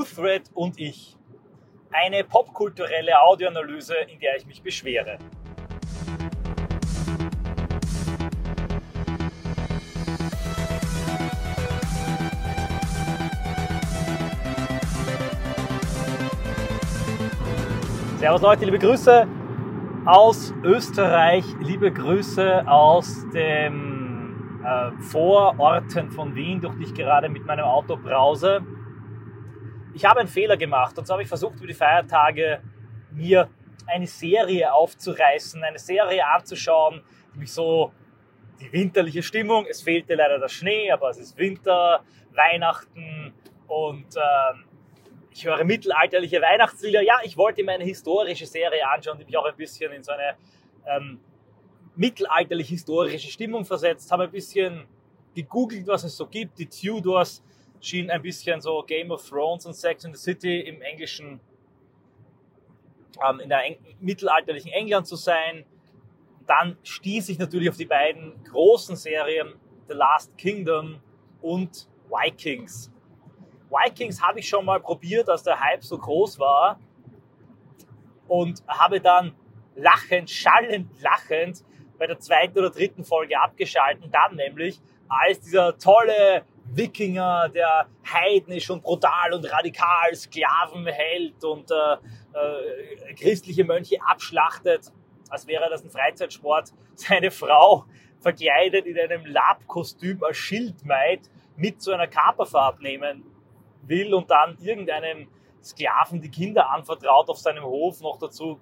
Smoothred und ich. Eine popkulturelle Audioanalyse, in der ich mich beschwere. Servus Leute, liebe Grüße aus Österreich, liebe Grüße aus den äh, Vororten von Wien, durch die ich gerade mit meinem Auto brause. Ich habe einen Fehler gemacht und so habe ich versucht, über die Feiertage mir eine Serie aufzureißen, eine Serie anzuschauen, die mich so die winterliche Stimmung, es fehlte leider der Schnee, aber es ist Winter, Weihnachten und äh, ich höre mittelalterliche Weihnachtslieder. Ja, ich wollte mir eine historische Serie anschauen, die mich auch ein bisschen in so eine ähm, mittelalterlich-historische Stimmung versetzt. Habe ein bisschen gegoogelt, was es so gibt. Die Tudors schien ein bisschen so Game of Thrones und Sex in the City im englischen, ähm, in der Eng mittelalterlichen England zu sein. Dann stieß ich natürlich auf die beiden großen Serien The Last Kingdom und Vikings. Vikings habe ich schon mal probiert, als der Hype so groß war und habe dann lachend, schallend lachend bei der zweiten oder dritten Folge abgeschalten, dann nämlich als dieser tolle Wikinger, der heidnisch und brutal und radikal Sklaven hält und äh, äh, christliche Mönche abschlachtet, als wäre das ein Freizeitsport, seine Frau verkleidet in einem Labkostüm als Schildmaid mit zu einer Kaperfahrt nehmen will und dann irgendeinem Sklaven die Kinder anvertraut auf seinem Hof, noch dazu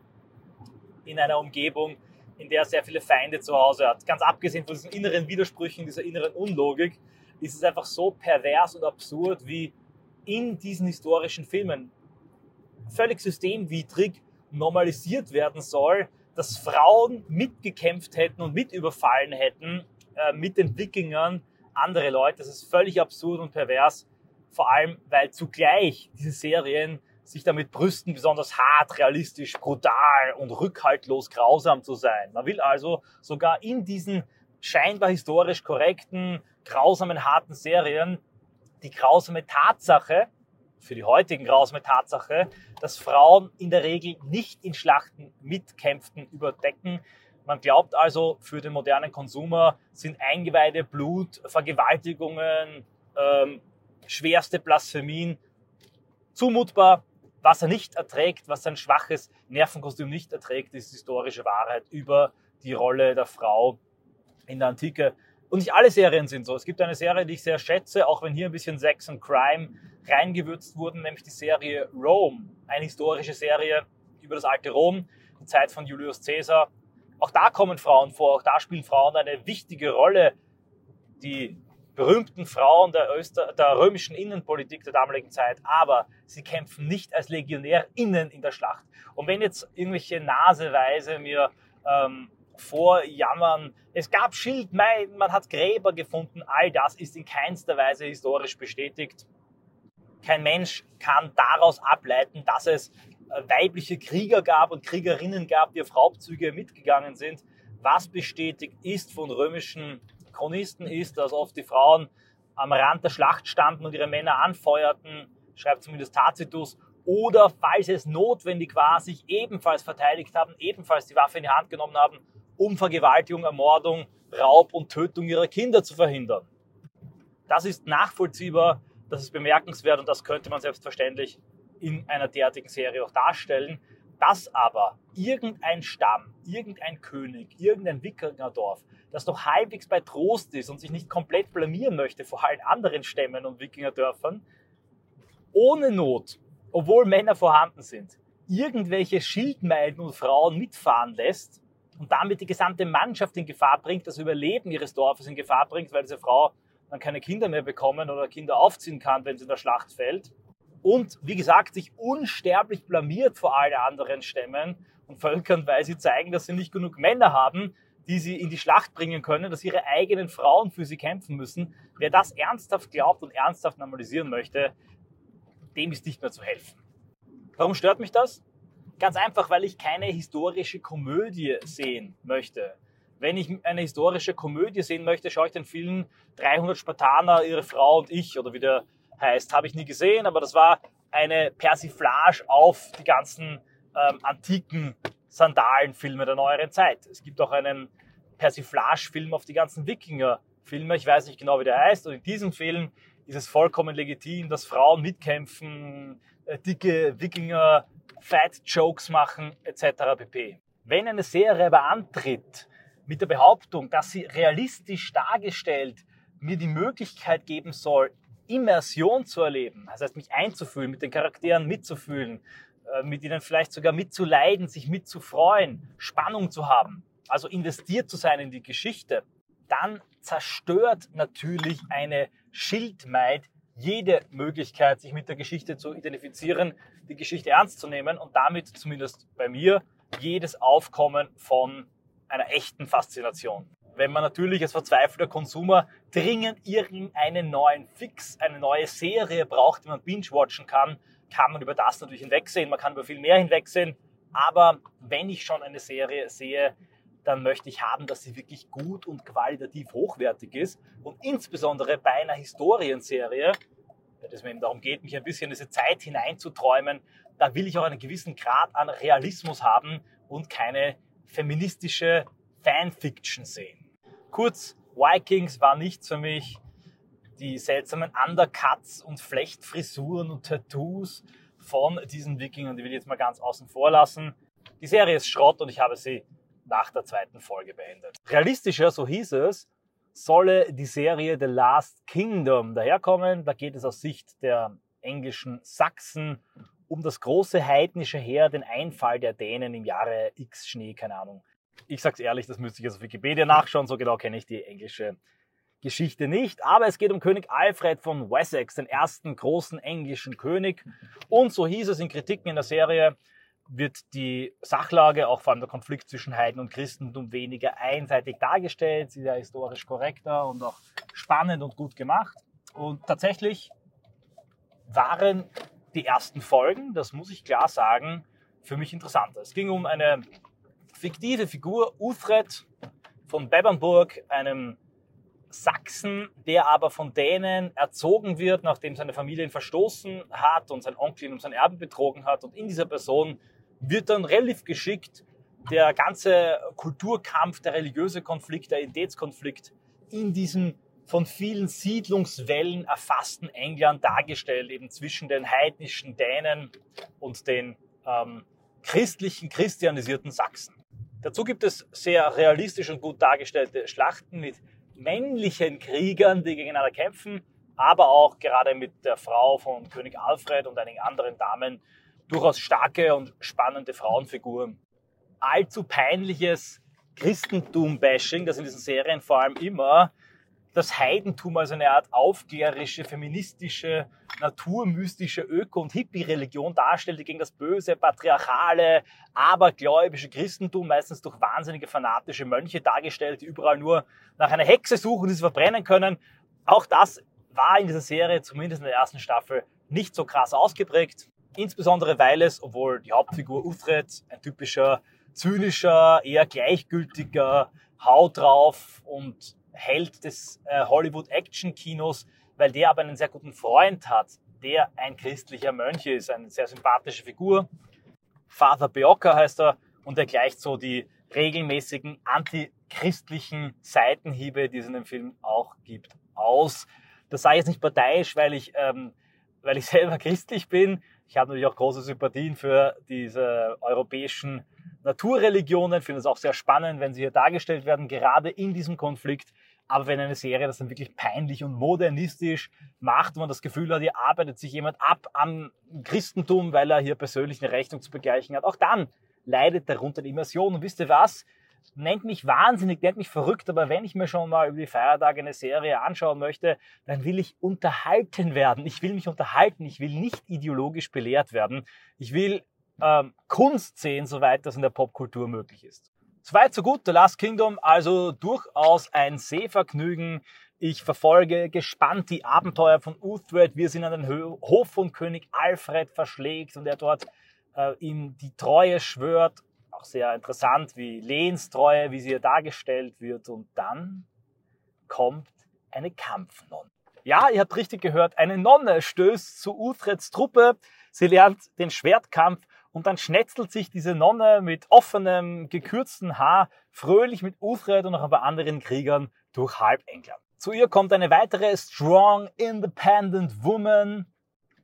in einer Umgebung, in der er sehr viele Feinde zu Hause hat. Ganz abgesehen von diesen inneren Widersprüchen, dieser inneren Unlogik, ist es einfach so pervers und absurd, wie in diesen historischen Filmen völlig systemwidrig normalisiert werden soll, dass Frauen mitgekämpft hätten und mit überfallen hätten äh, mit den Wikingern andere Leute. Das ist völlig absurd und pervers. Vor allem, weil zugleich diese Serien sich damit brüsten, besonders hart, realistisch, brutal und rückhaltlos grausam zu sein. Man will also sogar in diesen scheinbar historisch korrekten, grausamen, harten Serien die grausame Tatsache, für die heutigen grausame Tatsache, dass Frauen in der Regel nicht in Schlachten mitkämpften, überdecken. Man glaubt also, für den modernen Konsumer sind Eingeweide, Blut, Vergewaltigungen, ähm, schwerste Blasphemien zumutbar. Was er nicht erträgt, was sein schwaches Nervenkostüm nicht erträgt, ist historische Wahrheit über die Rolle der Frau in der Antike. Und nicht alle Serien sind so. Es gibt eine Serie, die ich sehr schätze, auch wenn hier ein bisschen Sex und Crime reingewürzt wurden, nämlich die Serie Rome. Eine historische Serie über das alte Rom, die Zeit von Julius Caesar. Auch da kommen Frauen vor, auch da spielen Frauen eine wichtige Rolle. Die berühmten Frauen der, Öster der römischen Innenpolitik der damaligen Zeit, aber sie kämpfen nicht als LegionärInnen in der Schlacht. Und wenn jetzt irgendwelche Naseweise mir ähm, vorjammern, es gab Schildmeiden, man hat Gräber gefunden, all das ist in keinster Weise historisch bestätigt. Kein Mensch kann daraus ableiten, dass es äh, weibliche Krieger gab und Kriegerinnen gab, die auf Raubzüge mitgegangen sind. Was bestätigt ist von römischen Chronisten ist, dass oft die Frauen am Rand der Schlacht standen und ihre Männer anfeuerten, schreibt zumindest Tacitus, oder falls es notwendig war, sich ebenfalls verteidigt haben, ebenfalls die Waffe in die Hand genommen haben, um Vergewaltigung, Ermordung, Raub und Tötung ihrer Kinder zu verhindern. Das ist nachvollziehbar, das ist bemerkenswert und das könnte man selbstverständlich in einer derartigen Serie auch darstellen. Dass aber irgendein Stamm, irgendein König, irgendein Wikingerdorf, das noch halbwegs bei Trost ist und sich nicht komplett blamieren möchte vor allen anderen Stämmen und Wikingerdörfern, ohne Not, obwohl Männer vorhanden sind, irgendwelche Schildmeiden und Frauen mitfahren lässt und damit die gesamte Mannschaft in Gefahr bringt, das Überleben ihres Dorfes in Gefahr bringt, weil diese Frau dann keine Kinder mehr bekommen oder Kinder aufziehen kann, wenn sie in der Schlacht fällt und wie gesagt sich unsterblich blamiert vor allen anderen Stämmen und Völkern, weil sie zeigen, dass sie nicht genug Männer haben, die sie in die Schlacht bringen können, dass ihre eigenen Frauen für sie kämpfen müssen. Wer das ernsthaft glaubt und ernsthaft normalisieren möchte, dem ist nicht mehr zu helfen. Warum stört mich das? Ganz einfach, weil ich keine historische Komödie sehen möchte. Wenn ich eine historische Komödie sehen möchte, schaue ich den Film 300 Spartaner, ihre Frau und ich oder wie der heißt. Habe ich nie gesehen, aber das war eine Persiflage auf die ganzen ähm, antiken Sandalenfilme der neueren Zeit. Es gibt auch einen Persiflage-Film auf die ganzen Wikinger-Filme. Ich weiß nicht genau, wie der heißt. Und in diesem Film ist es vollkommen legitim, dass Frauen mitkämpfen, äh, dicke Wikinger Fat-Jokes machen etc. pp. Wenn eine Serie aber antritt mit der Behauptung, dass sie realistisch dargestellt mir die Möglichkeit geben soll, Immersion zu erleben, das heißt mich einzufühlen, mit den Charakteren mitzufühlen, äh, mit ihnen vielleicht sogar mitzuleiden, sich mitzufreuen, Spannung zu haben, also investiert zu sein in die Geschichte, dann zerstört natürlich eine Schildmaid jede Möglichkeit, sich mit der Geschichte zu identifizieren, die Geschichte ernst zu nehmen und damit zumindest bei mir jedes Aufkommen von einer echten Faszination. Wenn man natürlich als verzweifelter Konsumer dringend irgendeinen neuen Fix, eine neue Serie braucht, die man binge-watchen kann, kann man über das natürlich hinwegsehen. Man kann über viel mehr hinwegsehen. Aber wenn ich schon eine Serie sehe, dann möchte ich haben, dass sie wirklich gut und qualitativ hochwertig ist. Und insbesondere bei einer Historienserie, wenn es mir eben darum geht, mich ein bisschen in diese Zeit hineinzuträumen, da will ich auch einen gewissen Grad an Realismus haben und keine feministische Fanfiction sehen. Kurz, Vikings war nichts für mich. Die seltsamen Undercuts und Flechtfrisuren und Tattoos von diesen Wikingern, die will ich jetzt mal ganz außen vor lassen. Die Serie ist Schrott und ich habe sie nach der zweiten Folge beendet. Realistischer, so hieß es, solle die Serie The Last Kingdom daherkommen. Da geht es aus Sicht der englischen Sachsen um das große heidnische Heer, den Einfall der Dänen im Jahre X Schnee, keine Ahnung. Ich sag's ehrlich, das müsste ich jetzt auf Wikipedia nachschauen, so genau kenne ich die englische Geschichte nicht. Aber es geht um König Alfred von Wessex, den ersten großen englischen König. Und so hieß es in Kritiken in der Serie, wird die Sachlage, auch vor allem der Konflikt zwischen Heiden und Christentum, weniger einseitig dargestellt. Sie ist ja historisch korrekter und auch spannend und gut gemacht. Und tatsächlich waren die ersten Folgen, das muss ich klar sagen, für mich interessanter. Es ging um eine fiktive Figur, Uthred von Bebernburg, einem Sachsen, der aber von Dänen erzogen wird, nachdem seine Familie ihn verstoßen hat und sein Onkel ihn um sein Erben betrogen hat. Und in dieser Person wird dann relativ geschickt der ganze Kulturkampf, der religiöse Konflikt, der Identitätskonflikt in diesem von vielen Siedlungswellen erfassten England dargestellt, eben zwischen den heidnischen Dänen und den ähm, christlichen, christianisierten Sachsen. Dazu gibt es sehr realistisch und gut dargestellte Schlachten mit männlichen Kriegern, die gegeneinander kämpfen, aber auch gerade mit der Frau von König Alfred und einigen anderen Damen, durchaus starke und spannende Frauenfiguren. Allzu peinliches Christentum-Bashing, das in diesen Serien vor allem immer das Heidentum als eine Art aufklärerische, feministische, naturmystische Öko- und Hippie-Religion darstellt, die gegen das böse, patriarchale, abergläubische Christentum, meistens durch wahnsinnige fanatische Mönche dargestellt, die überall nur nach einer Hexe suchen, die sie verbrennen können. Auch das war in dieser Serie, zumindest in der ersten Staffel, nicht so krass ausgeprägt. Insbesondere weil es, obwohl die Hauptfigur Uthred ein typischer, zynischer, eher gleichgültiger, Haut drauf und Held des äh, Hollywood-Action-Kinos, weil der aber einen sehr guten Freund hat, der ein christlicher Mönch ist, eine sehr sympathische Figur. Father Beocker heißt er und er gleicht so die regelmäßigen antichristlichen Seitenhiebe, die es in dem Film auch gibt, aus. Das ich jetzt nicht parteiisch, weil ich, ähm, weil ich selber christlich bin, ich habe natürlich auch große Sympathien für diese europäischen Naturreligionen, finde es auch sehr spannend, wenn sie hier dargestellt werden, gerade in diesem Konflikt. Aber wenn eine Serie das dann wirklich peinlich und modernistisch macht, und man das Gefühl hat, hier arbeitet sich jemand ab am Christentum, weil er hier persönlich eine Rechnung zu begleichen hat, auch dann leidet darunter die Immersion. Und wisst ihr was? Nennt mich wahnsinnig, nennt mich verrückt, aber wenn ich mir schon mal über die Feiertage eine Serie anschauen möchte, dann will ich unterhalten werden. Ich will mich unterhalten. Ich will nicht ideologisch belehrt werden. Ich will ähm, Kunst sehen, soweit das in der Popkultur möglich ist. Soweit so gut, The Last Kingdom, also durchaus ein Sehvergnügen. Ich verfolge gespannt die Abenteuer von Uthred, wie er in den Hof von König Alfred verschlägt und er dort äh, ihm die Treue schwört auch sehr interessant, wie Lehnstreue, wie sie hier dargestellt wird. Und dann kommt eine Kampfnonne. Ja, ihr habt richtig gehört, eine Nonne stößt zu Uthreds Truppe. Sie lernt den Schwertkampf und dann schnetzelt sich diese Nonne mit offenem, gekürzten Haar fröhlich mit Uthred und noch ein paar anderen Kriegern durch halb England. Zu ihr kommt eine weitere strong, independent woman.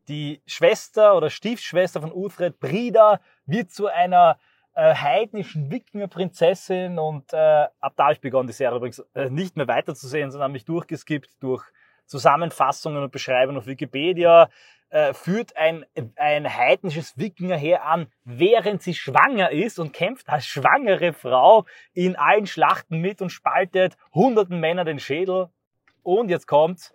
Die Schwester oder Stiefschwester von Uthred, Brida, wird zu einer äh, heidnischen Wikingerprinzessin und äh, ab da habe ich begonnen, die Serie übrigens äh, nicht mehr weiterzusehen, sondern habe mich durchgeskippt durch Zusammenfassungen und Beschreibungen auf Wikipedia, äh, führt ein, ein heidnisches Wikingerheer an, während sie schwanger ist und kämpft als schwangere Frau in allen Schlachten mit und spaltet hunderten Männer den Schädel. Und jetzt kommt,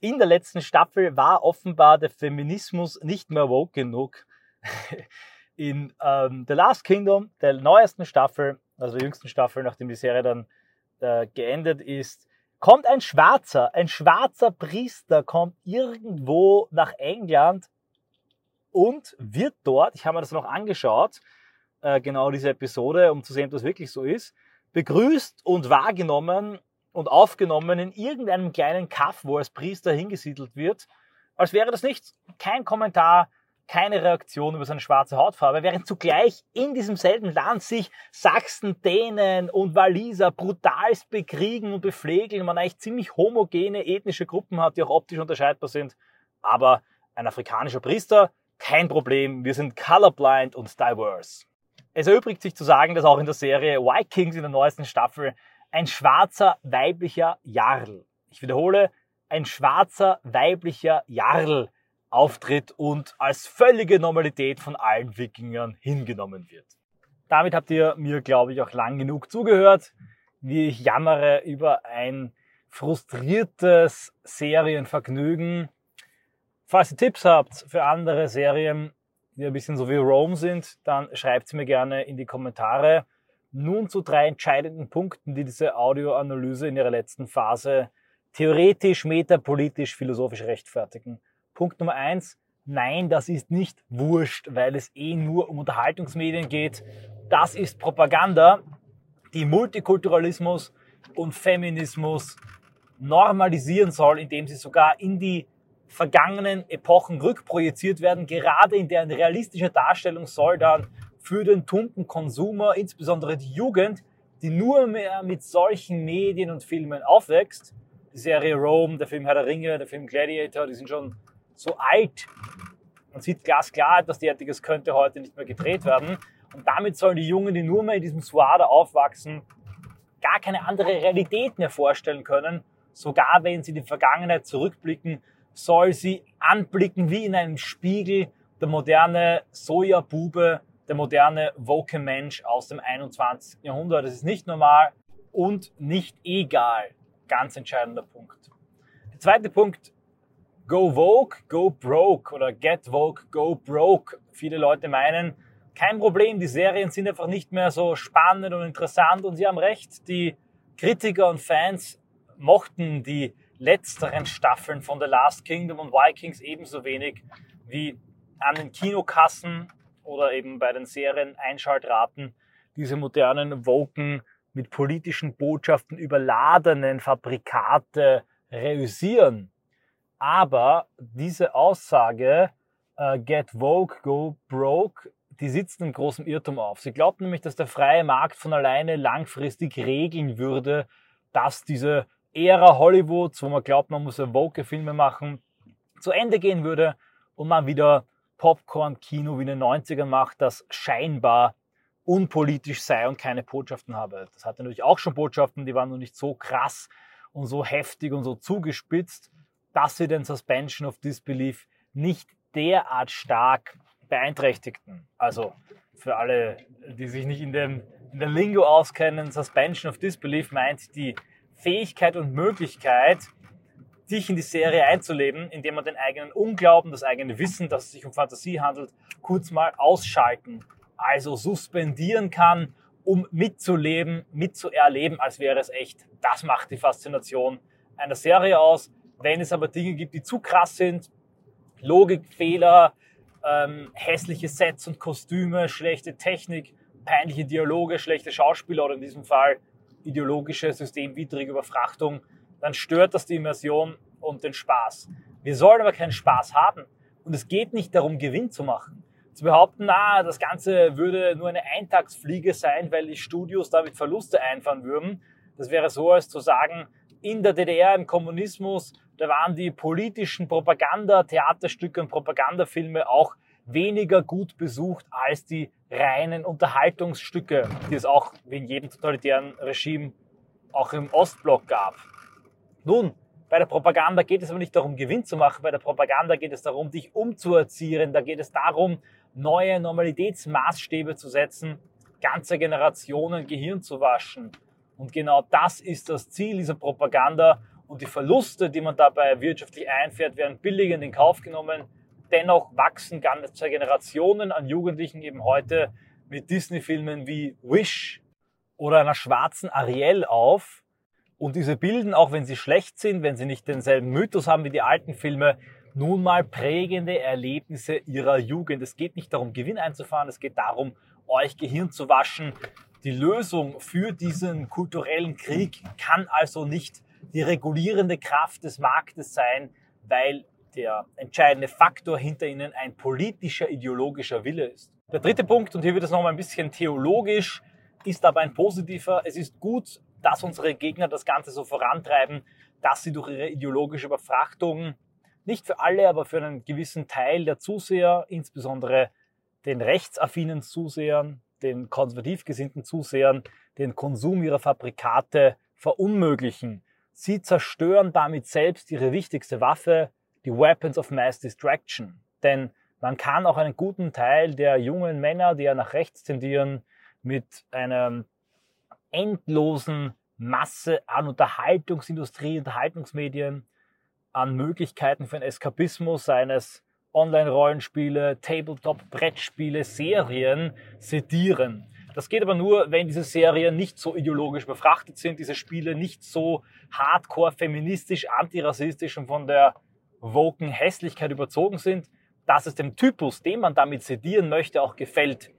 in der letzten Staffel war offenbar der Feminismus nicht mehr woke genug. In ähm, The Last Kingdom, der neuesten Staffel, also der jüngsten Staffel, nachdem die Serie dann äh, geendet ist, kommt ein Schwarzer, ein schwarzer Priester kommt irgendwo nach England und wird dort, ich habe mir das noch angeschaut, äh, genau diese Episode, um zu sehen, ob das wirklich so ist, begrüßt und wahrgenommen und aufgenommen in irgendeinem kleinen Kaff, wo als Priester hingesiedelt wird, als wäre das nichts. Kein Kommentar, keine Reaktion über seine schwarze Hautfarbe, während zugleich in diesem selben Land sich Sachsen, Dänen und Waliser brutalst bekriegen und bepflegeln, man eigentlich ziemlich homogene ethnische Gruppen hat, die auch optisch unterscheidbar sind. Aber ein afrikanischer Priester, kein Problem, wir sind colorblind und diverse. Es erübrigt sich zu sagen, dass auch in der Serie Vikings in der neuesten Staffel ein schwarzer weiblicher Jarl, ich wiederhole, ein schwarzer weiblicher Jarl auftritt und als völlige Normalität von allen Wikingern hingenommen wird. Damit habt ihr mir, glaube ich, auch lang genug zugehört, wie ich jammere über ein frustriertes Serienvergnügen. Falls ihr Tipps habt für andere Serien, die ein bisschen so wie Rome sind, dann schreibt sie mir gerne in die Kommentare. Nun zu drei entscheidenden Punkten, die diese Audioanalyse in ihrer letzten Phase theoretisch, metapolitisch, philosophisch rechtfertigen. Punkt Nummer eins, nein, das ist nicht wurscht, weil es eh nur um Unterhaltungsmedien geht. Das ist Propaganda, die Multikulturalismus und Feminismus normalisieren soll, indem sie sogar in die vergangenen Epochen rückprojiziert werden, gerade in deren realistische Darstellung soll dann für den tumpen Konsumer, insbesondere die Jugend, die nur mehr mit solchen Medien und Filmen aufwächst, die Serie Rome, der Film Herr der Ringe, der Film Gladiator, die sind schon so alt. Man sieht glasklar, etwas derartiges könnte heute nicht mehr gedreht werden. Und damit sollen die Jungen, die nur mehr in diesem Suada aufwachsen, gar keine andere Realität mehr vorstellen können. Sogar wenn sie die Vergangenheit zurückblicken, soll sie anblicken wie in einem Spiegel der moderne Sojabube, der moderne woke Mensch aus dem 21. Jahrhundert. Das ist nicht normal und nicht egal. Ganz entscheidender Punkt. Der zweite Punkt, Go Vogue, Go Broke oder Get Vogue, Go Broke. Viele Leute meinen, kein Problem, die Serien sind einfach nicht mehr so spannend und interessant und sie haben recht, die Kritiker und Fans mochten die letzteren Staffeln von The Last Kingdom und Vikings ebenso wenig wie an den Kinokassen oder eben bei den Serien Einschaltraten diese modernen Woken mit politischen Botschaften überladenen Fabrikate reüssieren. Aber diese Aussage, äh, get Vogue, go broke, die sitzt im großen Irrtum auf. Sie glaubt nämlich, dass der freie Markt von alleine langfristig regeln würde, dass diese Ära Hollywoods, wo man glaubt, man muss ja Vogue-Filme machen, zu Ende gehen würde und man wieder Popcorn-Kino wie in den 90ern macht, das scheinbar unpolitisch sei und keine Botschaften habe. Das hatte natürlich auch schon Botschaften, die waren nur nicht so krass und so heftig und so zugespitzt dass sie den Suspension of Disbelief nicht derart stark beeinträchtigten. Also für alle, die sich nicht in, dem, in der Lingo auskennen, Suspension of Disbelief meint die Fähigkeit und Möglichkeit, dich in die Serie einzuleben, indem man den eigenen Unglauben, das eigene Wissen, dass es sich um Fantasie handelt, kurz mal ausschalten, also suspendieren kann, um mitzuleben, mitzuerleben, als wäre es echt. Das macht die Faszination einer Serie aus. Wenn es aber Dinge gibt, die zu krass sind, Logikfehler, ähm, hässliche Sets und Kostüme, schlechte Technik, peinliche Dialoge, schlechte Schauspieler oder in diesem Fall ideologische, systemwidrige Überfrachtung, dann stört das die Immersion und den Spaß. Wir sollen aber keinen Spaß haben. Und es geht nicht darum, Gewinn zu machen. Zu behaupten, na, das Ganze würde nur eine Eintagsfliege sein, weil die Studios damit Verluste einfahren würden, das wäre so, als zu sagen, in der DDR im Kommunismus, da waren die politischen Propaganda-Theaterstücke und Propagandafilme auch weniger gut besucht als die reinen Unterhaltungsstücke, die es auch wie in jedem totalitären Regime auch im Ostblock gab. Nun, bei der Propaganda geht es aber nicht darum, Gewinn zu machen. Bei der Propaganda geht es darum, dich umzuerziehen. Da geht es darum, neue Normalitätsmaßstäbe zu setzen, ganze Generationen Gehirn zu waschen. Und genau das ist das Ziel dieser Propaganda. Und die Verluste, die man dabei wirtschaftlich einfährt, werden billigend in Kauf genommen. Dennoch wachsen ganze Generationen an Jugendlichen eben heute mit Disney-Filmen wie Wish oder einer schwarzen Ariel auf. Und diese bilden, auch wenn sie schlecht sind, wenn sie nicht denselben Mythos haben wie die alten Filme, nun mal prägende Erlebnisse ihrer Jugend. Es geht nicht darum, Gewinn einzufahren, es geht darum, euch Gehirn zu waschen. Die Lösung für diesen kulturellen Krieg kann also nicht die regulierende Kraft des Marktes sein, weil der entscheidende Faktor hinter ihnen ein politischer, ideologischer Wille ist. Der dritte Punkt, und hier wird es nochmal ein bisschen theologisch, ist aber ein positiver. Es ist gut, dass unsere Gegner das Ganze so vorantreiben, dass sie durch ihre ideologische Überfrachtung nicht für alle, aber für einen gewissen Teil der Zuseher, insbesondere den rechtsaffinen Zusehern, den konservativ gesinnten Zusehern, den Konsum ihrer Fabrikate verunmöglichen. Sie zerstören damit selbst ihre wichtigste Waffe, die Weapons of Mass Distraction. Denn man kann auch einen guten Teil der jungen Männer, die ja nach rechts tendieren, mit einer endlosen Masse an Unterhaltungsindustrie, Unterhaltungsmedien, an Möglichkeiten für einen Eskapismus, seines Online-Rollenspiele, Tabletop-Brettspiele, Serien sedieren. Das geht aber nur, wenn diese Serien nicht so ideologisch befrachtet sind, diese Spiele nicht so hardcore feministisch, antirassistisch und von der woken Hässlichkeit überzogen sind, dass es dem Typus, den man damit sedieren möchte, auch gefällt.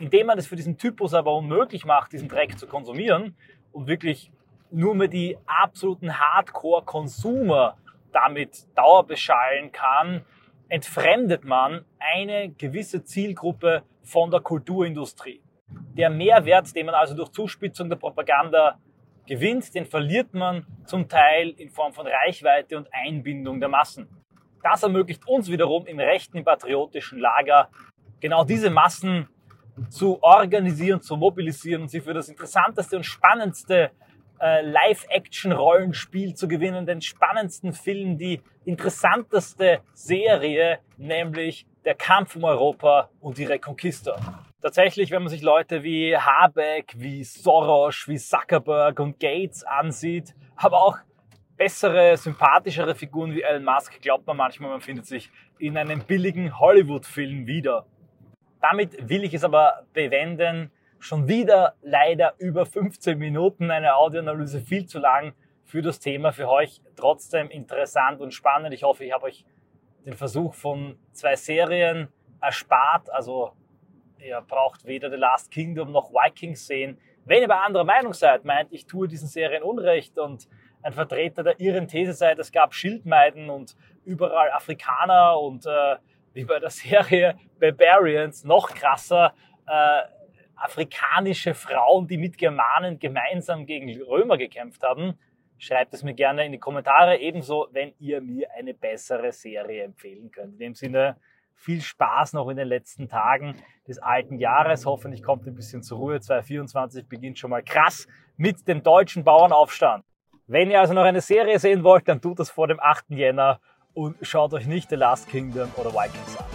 Indem man es für diesen Typus aber unmöglich macht, diesen Dreck zu konsumieren und wirklich nur mehr die absoluten Hardcore-Consumer damit dauerbeschallen kann, entfremdet man eine gewisse Zielgruppe von der Kulturindustrie. Der Mehrwert, den man also durch Zuspitzung der Propaganda gewinnt, den verliert man zum Teil in Form von Reichweite und Einbindung der Massen. Das ermöglicht uns wiederum im rechten, im patriotischen Lager genau diese Massen zu organisieren, zu mobilisieren und sie für das interessanteste und spannendste äh, Live-Action-Rollenspiel zu gewinnen, den spannendsten Film, die interessanteste Serie, nämlich der Kampf um Europa und die Reconquista. Tatsächlich, wenn man sich Leute wie Habeck, wie Soros, wie Zuckerberg und Gates ansieht, aber auch bessere, sympathischere Figuren wie Elon Musk, glaubt man manchmal, man findet sich in einem billigen Hollywood-Film wieder. Damit will ich es aber bewenden, schon wieder leider über 15 Minuten eine Audioanalyse viel zu lang für das Thema. Für euch trotzdem interessant und spannend. Ich hoffe, ich habe euch den Versuch von zwei Serien erspart. Also ihr braucht weder The Last Kingdom noch Vikings sehen. Wenn ihr bei anderer Meinung seid, meint, ich tue diesen Serien Unrecht und ein Vertreter der ihren These seid, es gab Schildmeiden und überall Afrikaner und äh, wie bei der Serie Barbarians noch krasser, äh, afrikanische Frauen, die mit Germanen gemeinsam gegen Römer gekämpft haben. Schreibt es mir gerne in die Kommentare. Ebenso, wenn ihr mir eine bessere Serie empfehlen könnt. In dem Sinne, viel Spaß noch in den letzten Tagen des alten Jahres. Hoffentlich kommt ein bisschen zur Ruhe. 2024 beginnt schon mal krass mit dem deutschen Bauernaufstand. Wenn ihr also noch eine Serie sehen wollt, dann tut das vor dem 8. Jänner und schaut euch nicht The Last Kingdom oder Vikings an.